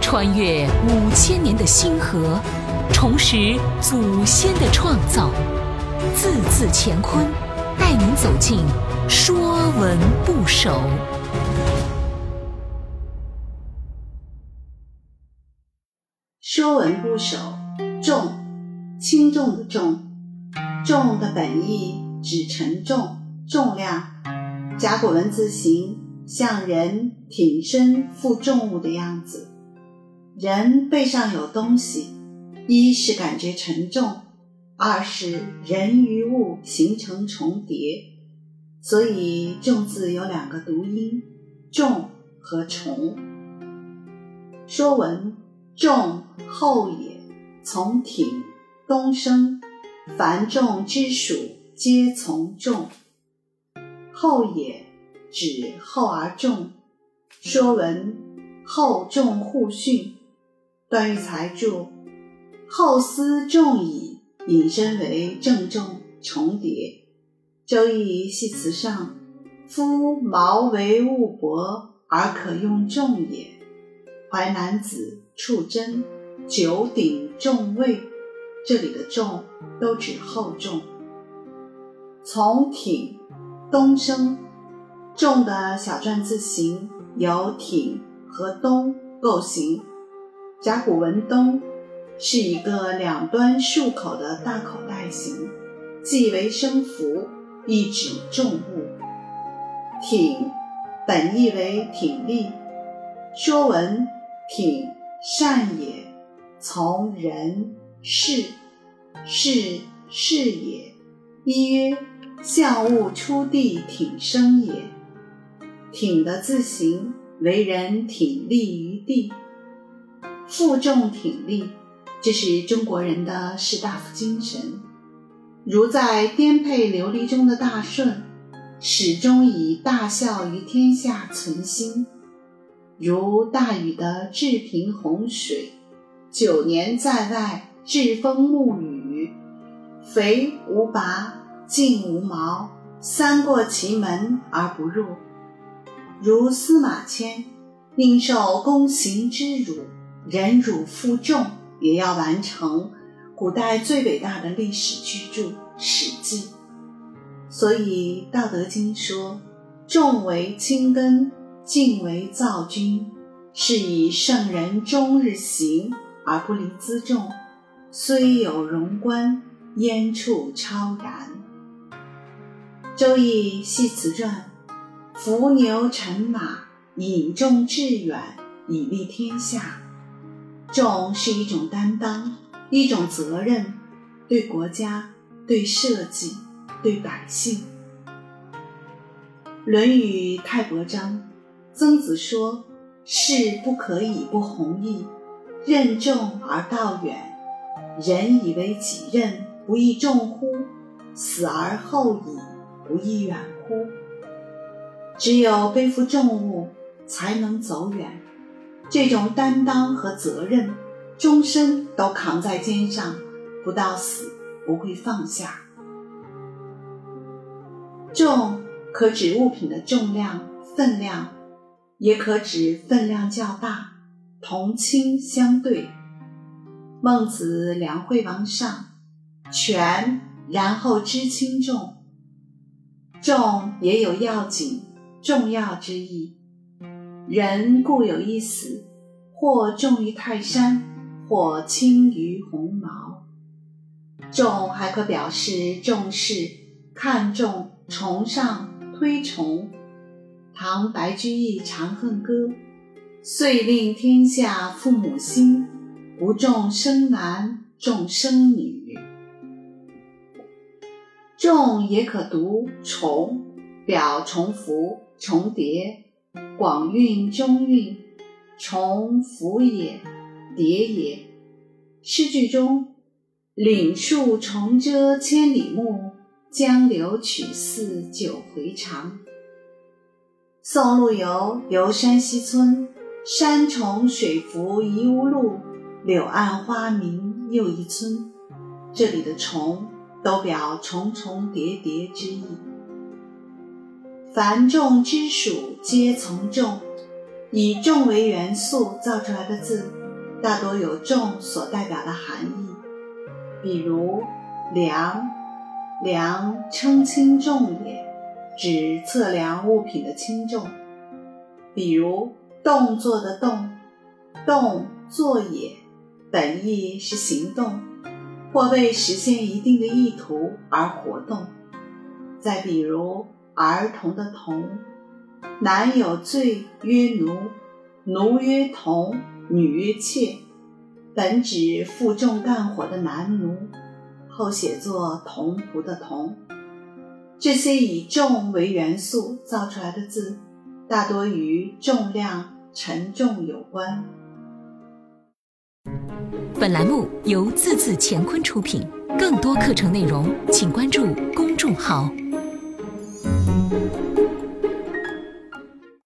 穿越五千年的星河，重拾祖先的创造，字字乾坤，带您走进《说文不首》。《说文不首》重，轻重的重，重的本意指沉重、重量。甲骨文字形像人挺身负重物的样子，人背上有东西，一是感觉沉重，二是人与物形成重叠，所以“重”字有两个读音，重和重。说文重后也，从挺，东升，凡重之属皆从重。后也指厚而重，《说文》厚重互训，段玉裁注：厚思重矣，引申为正重重叠。周易系辞上：夫毛为物薄而可用重也。淮南子处真九鼎重位，这里的重都指厚重。从挺。东升，重的小篆字形由挺和东构形。甲骨文东是一个两端竖口的大口袋形，既为声符，亦指重物。挺本意为挺立，《说文》挺善也，从人事，事事也。一曰。象物出地挺生也，挺的字形为人挺立于地，负重挺立，这是中国人的士大夫精神。如在颠沛流离中的大顺，始终以大孝于天下存心；如大禹的治平洪水，九年在外，栉风沐雨，肥无拔。进无毛，三过其门而不入。如司马迁，宁受宫刑之辱，忍辱负重，也要完成古代最伟大的历史巨著《史记》。所以《道德经》说：“重为轻根，静为躁君。”是以圣人终日行而不离辎重，虽有荣观，焉处超然。周易系辞传：伏牛乘马，引重致远，以利天下。重是一种担当，一种责任，对国家、对社稷、对百姓。《论语·泰伯章》，曾子说：“事不可以不弘毅，任重而道远。人以为己任，不亦重乎？死而后已。”不亦远乎？只有背负重物，才能走远。这种担当和责任，终身都扛在肩上，不到死不会放下。重可指物品的重量、分量，也可指分量较大，同轻相对。孟子《梁惠王上》：权，然后知轻重。重也有要紧、重要之意。人固有一死，或重于泰山，或轻于鸿毛。重还可表示重视、看重、崇尚、推崇。唐白居易《长恨歌》：“遂令天下父母心，不重生男，重生女。”重也可读重，表重复、重叠，广韵、中韵，重复也，叠也。诗句中“岭树重遮千里目，江流曲似九回肠”。宋陆游游山西村，山重水复疑无路，柳暗花明又一村。这里的重。都表重重叠叠之意。凡重之属皆从重，以重为元素造出来的字，大多有重所代表的含义。比如“量”，量称轻重也，指测量物品的轻重。比如“动作”的“动”，动作也，本意是行动，或为实现一定的意图而活动。再比如“儿童”的“童”，男有罪曰奴，奴曰童，女曰妾，本指负重干活的男奴，后写作童仆的“童”。这些以重为元素造出来的字。大多与重量、沉重有关。本栏目由字字乾坤出品，更多课程内容，请关注公众号。